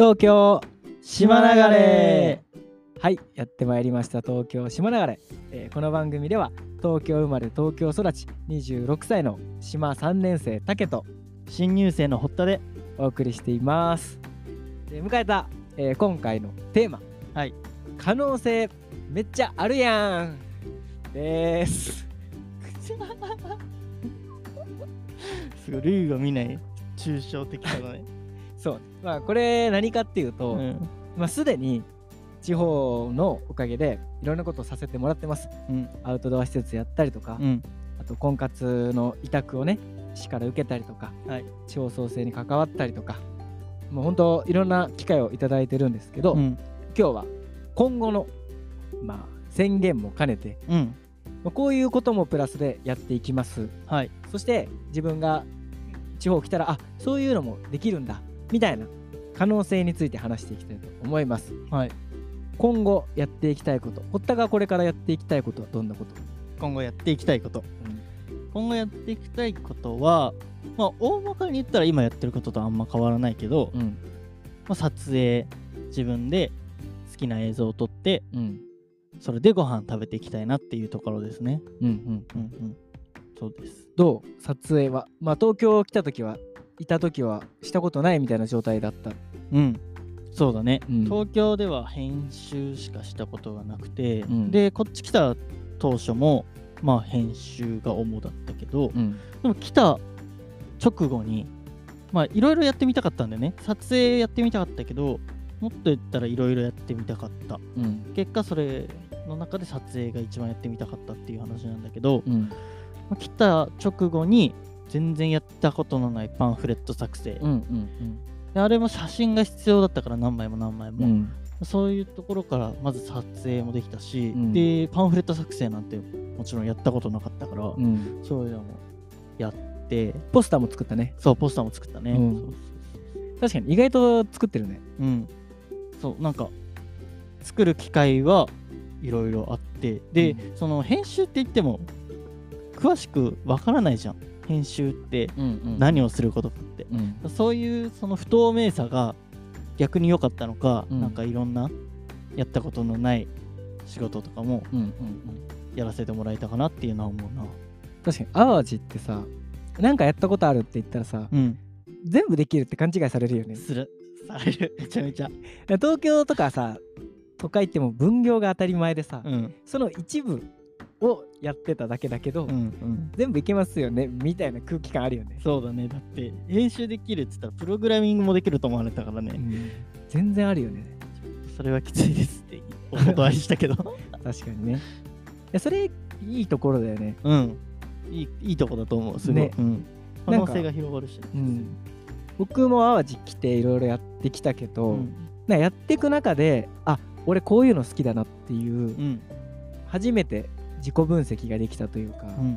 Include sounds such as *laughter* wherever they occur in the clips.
東京島流れ。はいやってまいりました。東京島流れ、えーこの番組では東京生まれ東京育ち26歳の島3年生竹と新入生の堀田でお送りしています。で迎えた、えー今回のテーマ。はい。可能性めっちゃあるやん。です。*laughs* すごい類が見ない抽象的さだね、そう。まあこれ何かっていうと、うん。まあ、すでに地方のおかげでいろんなことをさせてもらってます。うん。アウトドア施設やったりとか、うん。あと婚活の委託をね市から受けたりとか、はい。地方創生に関わったりとかもう本当いろんな機会をいただいてるんですけど、うん。今日は今後のまあ宣言も兼ねてうん。まあこういうこともプラスでやっていきます。はい。そして自分が地方来たらあそういうのもできるんだみたいな可能性について話していきたいと思います。はい。今後やっていきたいこと堀田がこれからやっていきたいことはどんなこと、今後やっていきたいこと。今後やっていきたいことはまあ大まかに言ったら今やってることとあんま変わらないけど、うん。まあ、撮影自分で好きな映像を撮ってうん。それでご飯食べていきたいなっていうところですね。うんうん。うんうん。そうです。どう？撮影は？まあ東京来た時はいた時はしたことないみたいな状態だった。うん。そうだね、うん。東京では編集しかしたことがなくて、うん。でこっち来た当初もまあ編集が主だったけど、うん。でも来た直後にまあいろいろやってみたかったんだよね。撮影やってみたかったけどもっと言ったらいろいろやってみたかった。うん。結果それの中で撮影が一番やってみたかったっていう話なんだけど、うん。まあ来た直後に全然やったことのないパンフレット作成、うんうんであれも写真が必要だったから何枚も何枚も、うん。そういうところからまず撮影もできたし、ん。でパンフレット作成なんてもちろんやったことなかったから、うん。そういうのもやって。ポスターも作ったね。そうポスターも作ったね、うん。そうそう確かに意外と作ってるね。そううん。そうなんか作る機会はいろいろあって。で、うその編集って言っても詳しくわからないじゃん編集ってうんうん何をすることかって、うんそういうその不透明さが逆に良かったのか、うんなんかいろんなやったことのない仕事とかもうんうんうんやらせてもらえたかなっていうのは思うな。確かに淡路ってさなんかやったことあるって言ったらさうん。全部できるって勘違いされるよねする。される。*laughs* めちゃめちゃ。東京とかさ都会ってもう分業が当たり前でさ、うん。その一部をやってただけだけど、うん。うん。全部いけますよねみたいな空気感あるよね、そうだね。だって、編集できるって言ったら、プログラミングもできると思われたからね。全然あるよねそれはきついですってお断りしたけど。*laughs* 確かにねいやそれいいところだよねうん。いいいいとこだと思う。すごい。ねうん。可能性が広がるし。うん僕も淡路来ていろいろやってきたけど、うん。なやっていく中であ俺こういうの好きだなっていう、うん。初めて自己分析ができたというか、だうん。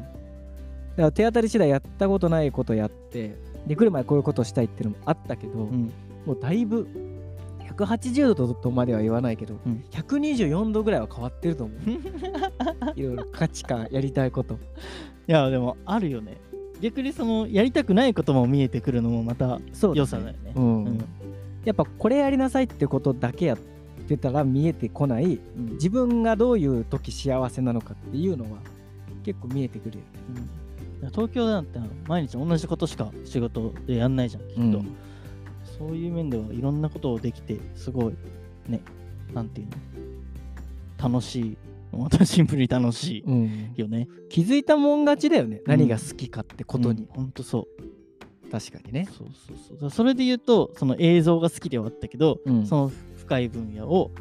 から手当たり次第やったことないことやってで来る前こういうことしたいっていうのもあったけど、うん。もうだいぶ180度とまでは言わないけど、うん124度ぐらいは変わってると思う *laughs* いろいろ価値観やりたいこといや、でも、あるよね。逆にその、やりたくないことも見えてくるのもまたそう良さだよね。うんうん。やっぱこれやりなさいってことだけやってたら見えてこないうん。自分がどういう時幸せなのかっていうのは結構見えてくるよね。うん。東京なんて毎日同じことしか仕事でやんないじゃんきっと、うん。そういう面ではいろんなことをできてすごいねなんていうの？楽しい。またシンプルに楽しいうん。よね。気づいたもん勝ちだよね、何が好きかってことに、ほん。とそう。確かにね。そうそうそう。それで言うとその映像が好きではあったけど、うん。その深い分野を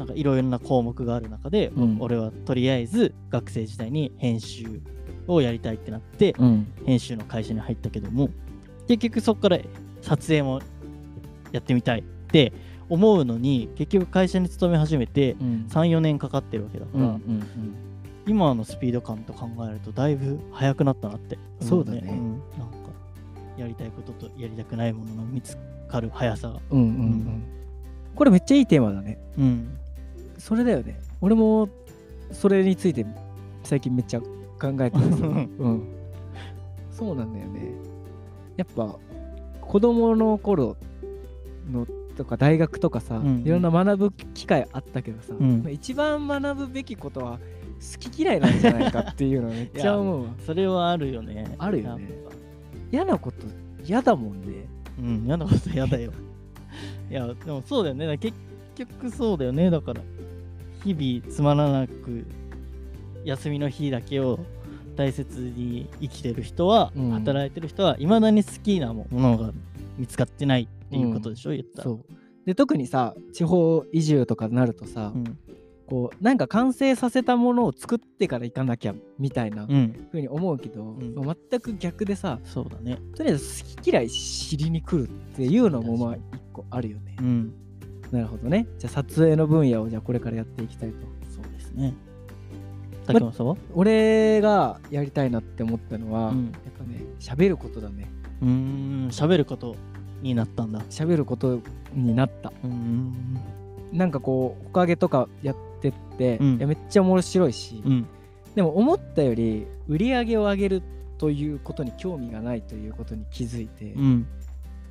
なんかいろいろな項目がある中で、うん。俺はとりあえず学生時代に編集をやりたいってなって、うん。編集の会社に入ったけども結局そこから撮影もやってみたいって思うのに結局会社に勤め始めてうん。34年かかってるわけだから、今のスピード感と考えるとだいぶ速くなったなって思そうだね。ん。なんかやりたいこととやりたくないものの見つかる速さが。うんうん。うんこれめっちゃいいテーマだね。うん。それだよね。俺もそれについて最近めっちゃ考えてます。うん、そうなんだよね。やっぱ子供の頃のとか大学とかさ、うんいろんな学ぶ機会あったけどさ、うん。まあ一番学ぶべきことは好き嫌いなんじゃないかっていうのめっちゃ思うわ。それはあるよね。あるよね。嫌なこと嫌だもんね。うん嫌なこと嫌だよいやでもそうだよね。結局そうだよね。だから日々つまらなく休みの日だけを大切に生きてる人は、うん。働いてる人はいまだに好きなものが見つかってないっていうことでしょ、言ったら。そう。で特にさ地方移住とかになるとさ、うんこうなんか完成させたものを作ってから行かなきゃみたいなうんふうに思うけど、ん全く逆でさそうだねとりあえず好き嫌い知りに来るっていうのもまあ確一個あるよねう。んなるほどね。じゃあ撮影の分野をじゃあこれからやっていきたいと。そうですね竹山さんは？俺がやりたいなって思ったのは、うんやっぱね喋ることだね。うーん喋ることになったんだ喋ることになった。うーんなんかこう、おかげとかやってって、うん。いやめっちゃ面白いし、うん。でも思ったより売り上げを上げるということに興味がないということに気づいて、うん。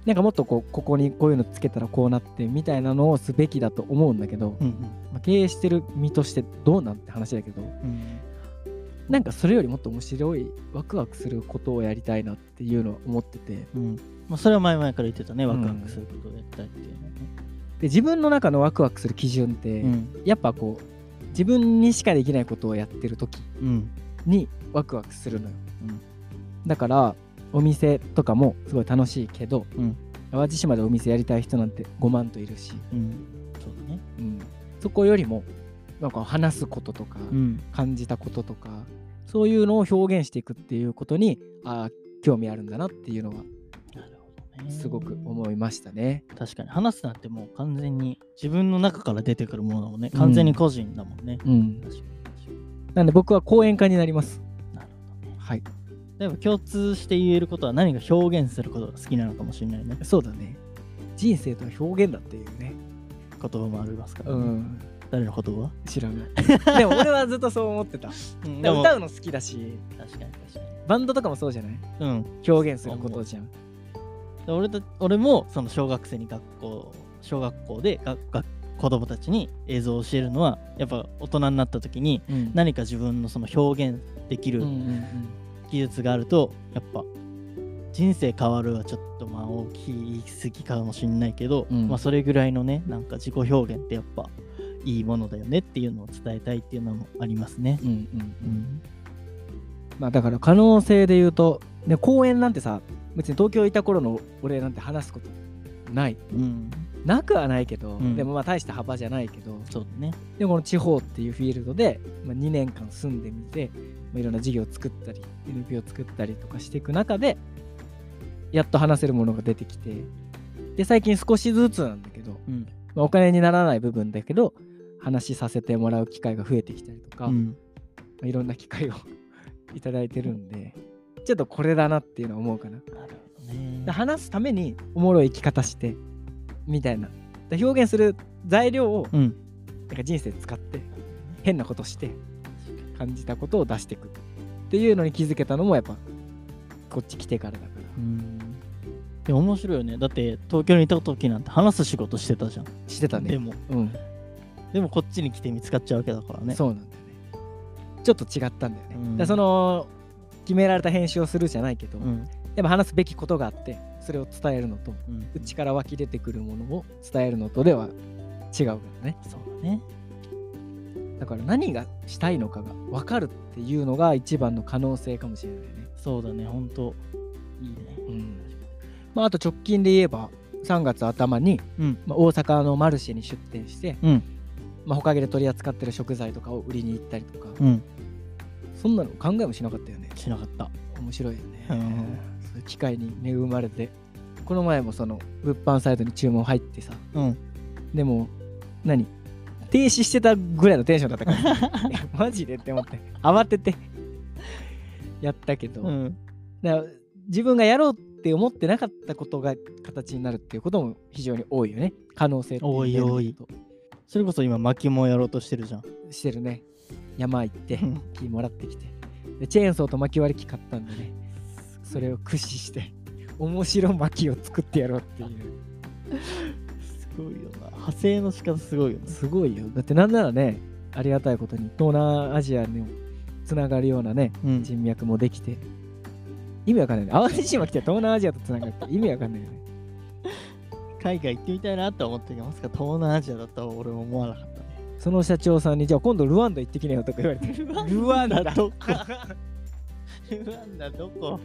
なんかもっとこうここにこういうのつけたらこうなってみたいなのをすべきだと思うんだけど、うんまあ、経営してる身としてどうなんて話だけどうん。なんかそれよりもっと面白いワクワクすることをやりたいなっていうのは思っててでうん。まあ、それは前々から言ってたね、うん。ワクワクすることをやりたいっていうのはね。自分の中のワクワクする基準って、うん。やっぱこう自分にしかできないことをやってる時うん。にワクワクするのよ、うん。だからお店とかもすごい楽しいけどうん。淡路島でお店やりたい人なんて5万といるし、うん。そうだね。うん。そこよりもなんか話すこととか、うん。感じたこととかそういうのを表現していくっていうことにあー興味あるんだなっていうのは。すごく思いましたね。確かに話すなんてもう完全に自分の中から出てくるものだもんね。完全に個人だもんね。うん。なんで僕は講演家になります。なるほどね。はい、でも共通して言えることは何か表現することが好きなのかもしれないね。そうだね。人生とは表現だっていうね。言葉もありますから、ね。うん、誰の言葉知らない。でも俺はずっとそう思ってた。*laughs* うんでも歌うの好きだし、確かに確かに。バンドとかもそうじゃない？うん。表現することじゃん。で俺た俺もその小学生に学校小学校でがが子供たちに映像を教えるのはやっぱ大人になった時にうん。何か自分のその表現できる技術があるとやっぱ人生変わるはちょっとまあ大きい言い過ぎかもしれないけど、うん。まあそれぐらいのねなんか自己表現ってやっぱいいものだよねっていうのを伝えたいっていうのもありますね。うんうんうん。うん。まあだから可能性で言うと、ね、公演なんてさ別に東京いた頃の俺なんて話すことない。うん、なくはないけど、うん。でもまあ大した幅じゃないけどそうだね。でもこの地方っていうフィールドで、まあ、2年間住んでみて、まあ、いろんな事業を作ったり NPO を作ったりとかしていく中でやっと話せるものが出てきてで最近少しずつなんだけど、うん。まあ、お金にならない部分だけど話しさせてもらう機会が増えてきたりとか、まうん。あ、いろんな機会を *laughs* いただいてるんでちょっとこれだなっていうのは思うかな。なるほどねで。話すためにおもろい生き方してみたいなで表現する材料をうん。なんか人生使って変なことして感じたことを出していくっていうのに気づけたのもやっぱこっち来てからだからうんでも面白いよね。だって東京にいた時なんて話す仕事してたじゃん。してたねでも、うん、でもこっちに来て見つかっちゃうわけだからね。そうなんだよねちょっと違ったんだよね、うんでその決められた編集をするじゃないけど、うん。でも話すべきことがあってそれを伝えるのとうん。内から湧き出てくるものを伝えるのとでは違うからねそうだね。だから何がしたいのかが分かるっていうのが一番の可能性かもしれないねそうだね。ほんと、いいね。うんまあ、あと直近で言えば3月頭に、うん。まあ、大阪のマルシェに出店して、うん。まあ、ほかげで取り扱ってる食材とかを売りに行ったりとか、うん。そんなの考えもしなかったよね。しなかった。面白いよね、うん。そういう機会に恵まれて。この前もその物販サイトに注文入ってさ。うん。でも何？停止してたぐらいのテンションだったから。*laughs* いやマジで？って思って。慌てて。やったけど、うん。だから自分がやろうって思ってなかったことが形になるっていうことも非常に多いよね。可能性多い多い。それこそ今、薪もやろうとしてるじゃん。としてるね山行ってうん。木もらってきてでチェーンソーと薪割り機買ったんでねそれを駆使して面白薪を作ってやろうっていう。すごいよな。派生の仕方すごいよね。すごいよ。だってなんならねありがたいことに東南アジアにつながるようなねうん。人脈もできて意味わかんないね。淡路島来て東南アジアとつながるって意味わかんないよね。海外行ってみたいなって思ってまさか東南アジアだとは俺も思わなかった。ねその社長さんにじゃあ今度ルワンダ行ってきなよとか言われて。ルワンダ？どこ？ルワンダどこ？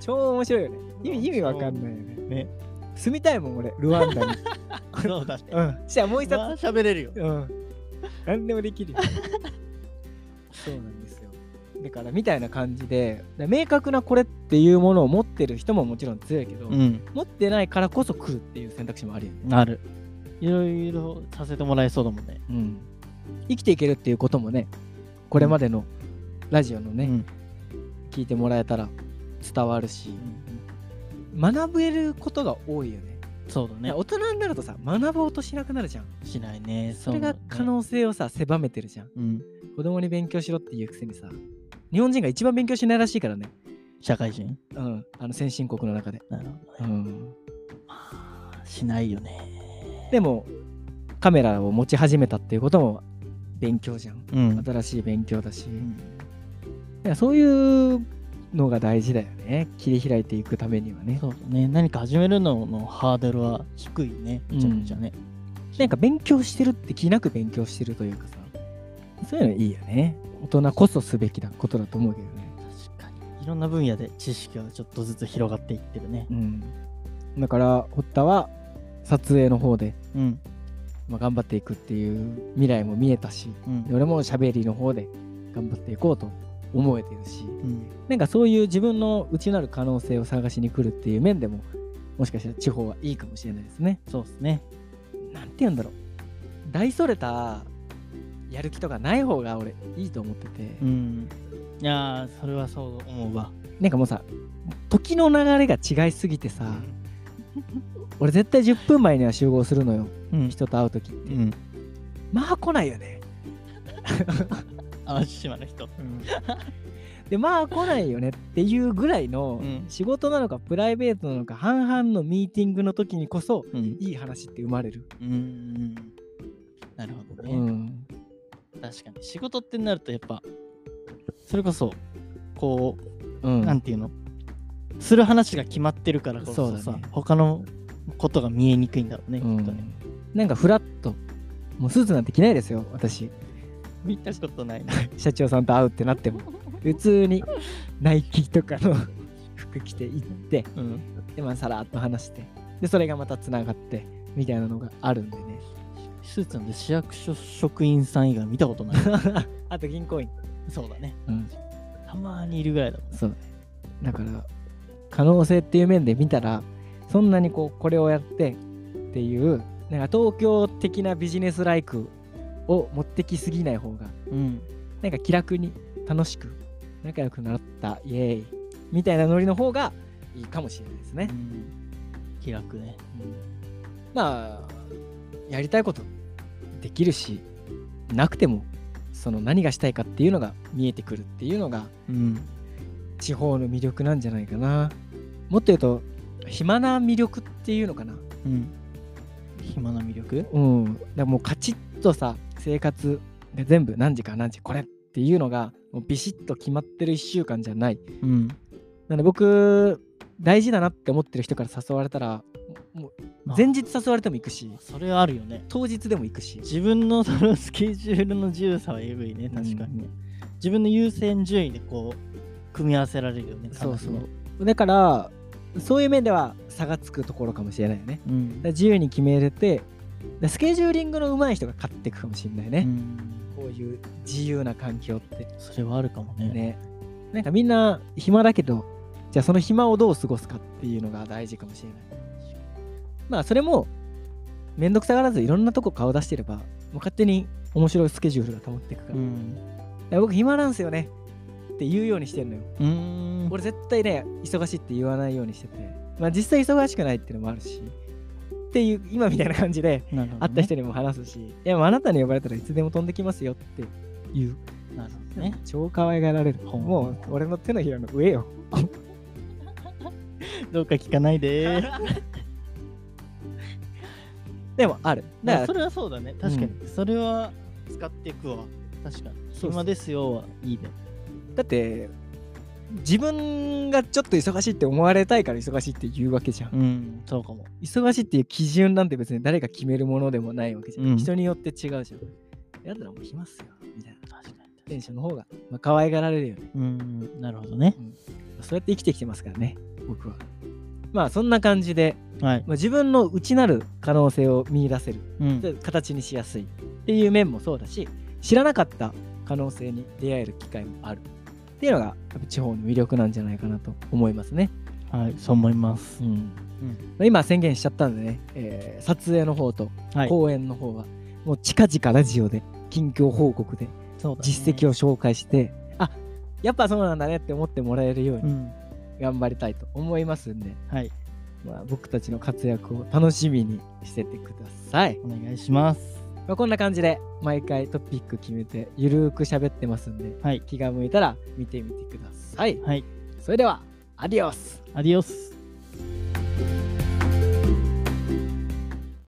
超面白いよね。意味意味わかんないよね。ね。住みたいもん俺ルワンダに。そうだね。うん。じゃあもう一まあ冊喋れるよ。うん。何でもできるよ。そうなんですよ。だからみたいな感じでで明確なこれっていうものを持ってる人ももちろん強いけど、うん。持ってないからこそ来るっていう選択肢もあるよね、なるいろいろさせてもらえそうだもんね。うん、生きていけるっていうこともねこれまでのラジオのね、うん。聞いてもらえたら伝わるし学べることが多いよね。そうだね。大人になるとさ学ぼうとしなくなるじゃん。しないね。それが可能性をさ狭めてるじゃん。うん。子供に勉強しろっていうくせにさ日本人が一番勉強しないらしいからね。社会人？うん。あの先進国の中で、なるほどね。うん、まあしないよねでもカメラを持ち始めたっていうことも勉強じゃん。うん。新しい勉強だし、うん。いやそういうのが大事だよね。切り開いていくためにはね。そうだね。何か始めるののハードルは低いね。めちゃめちゃね。なんか勉強してるって気なく勉強してるというかさ。そういうのいいよね。大人こそすべきなことだと思うけどね。確かに。いろんな分野で知識がちょっとずつ広がっていってるね。うん。だから堀田は撮影の方で、うん。まあ、頑張っていくっていう未来も見えたしうん。で俺も喋りの方で頑張っていこうと思えてるしうん。なんかそういう自分の内なる可能性を探しに来るっていう面でももしかしたら地方はいいかもしれないですね。そうですね。なんて言うんだろう。大それたやる気とかない方が俺いいと思ってて、うん。いやーそれはそう思うわ。なんかもうさ時の流れが違いすぎてさ俺絶対10分前には集合するのよ。うん。人と会う時って。うん。まあ来ないよね。淡路島の人。でまあ来ないよねっていうぐらいのうん。仕事なのかプライベートなのか半々のミーティングの時にこそうん。いい話って生まれる、うん。なるほどね、うん。確かに。仕事ってなるとやっぱそれこそこう、うん。なんていうの？する話が決まってるからこそさそうだね。他のことが見えにくいんだろうね、うん。きっとね。なんかフラッともうスーツなんて着ないですよ私。見たことないな。社長さんと会うってなっても。普通にナイキとかの *laughs* 服着て行ってうん。でまあさらっと話してでそれがまたつながってみたいなのがあるんでね。スーツなんで市役所職員さん以外見たことない。*laughs* あと銀行員。そうだね。うん。たまにいるぐらいだもんそう。だねだから可能性っていう面で見たらそんなにこうこれをやってっていうなんか東京的なビジネスライクを持ってきすぎない方がうん。なんか気楽に楽しく仲良くなったイエーイみたいなノリの方がいいかもしれないですね、うん。気楽ね。まあやりたいことできるしなくてもその何がしたいかっていうのが見えてくるっていうのがうん。地方の魅力なんじゃないかな。もっと言うと暇な魅力っていうのかな？うん。暇な魅力？うん。だからもうカチッとさ生活で全部何時から何時これっていうのがもうビシッと決まってる1週間じゃない。うん。なので僕大事だなって思ってる人から誘われたらもう前日誘われても行くしそれはあるよね。当日でも行くし。自分のそのスケジュールの自由さはえぐいね確かにね、自分の優先順位でこう組み合わせられるよねそうそう。だからそういう面では差がつくところかもしれないよね。うん。ら自由に決めれてでスケジューリングの上手い人が勝っていくかもしれないね、うん。こういう自由な環境って。それはあるかもね。ね。なんかみんな暇だけどじゃあその暇をどう過ごすかっていうのが大事かもしれない。まあそれもめんどくさがらずいろんなとこ顔出してればもう勝手に面白いスケジュールが保っていくから,、うん。僕暇なんすよねって言うようにしてんのよ。ん。俺絶対ね忙しいって言わないようにしてて。まあ実際忙しくないっていうのもあるしっていう今みたいな感じでね、会った人にも話すし、いやあなたに呼ばれたらいつでも飛んできますよって言う。なるほどね。超可愛がられる。もう俺の手のひらの上よ。*laughs* どうか聞かないで。*laughs* でもある。だからまあそれはそうだね。確かに、それは使っていくわ。確かに。暇ですよはいいねだって自分がちょっと忙しいって思われたいから忙しいって言うわけじゃん。うんそうかも。忙しいっていう基準なんて別に誰が決めるものでもないわけじゃん、うん。人によって違うじゃん。やったらもう暇っすよみたいな。確かに。テンションの方が、まあ、可愛がられるよね。うんなるほどね。そうやって生きてきてますからね僕は。まあそんな感じで、はい、まあ、自分の内なる可能性を見出せる。うん。で形にしやすい。っていう面もそうだし知らなかった可能性に出会える機会もあるっていうのがやっぱ地方の魅力なんじゃないかなと思いますね。はいそう思います、まあ今宣言しちゃったんでね、えー撮影の方とはい。公演の方はもう近々ラジオで近況報告で実績を紹介して、あやっぱそうなんだねって思ってもらえるようにうん。頑張りたいと思いますんで、はい。まあ、僕たちの活躍を楽しみにしててください。お願いしますまあ、こんな感じで毎回トピック決めてゆるーく喋ってますんではい。気が向いたら見てみてください。はい。それではアディオス。アディオス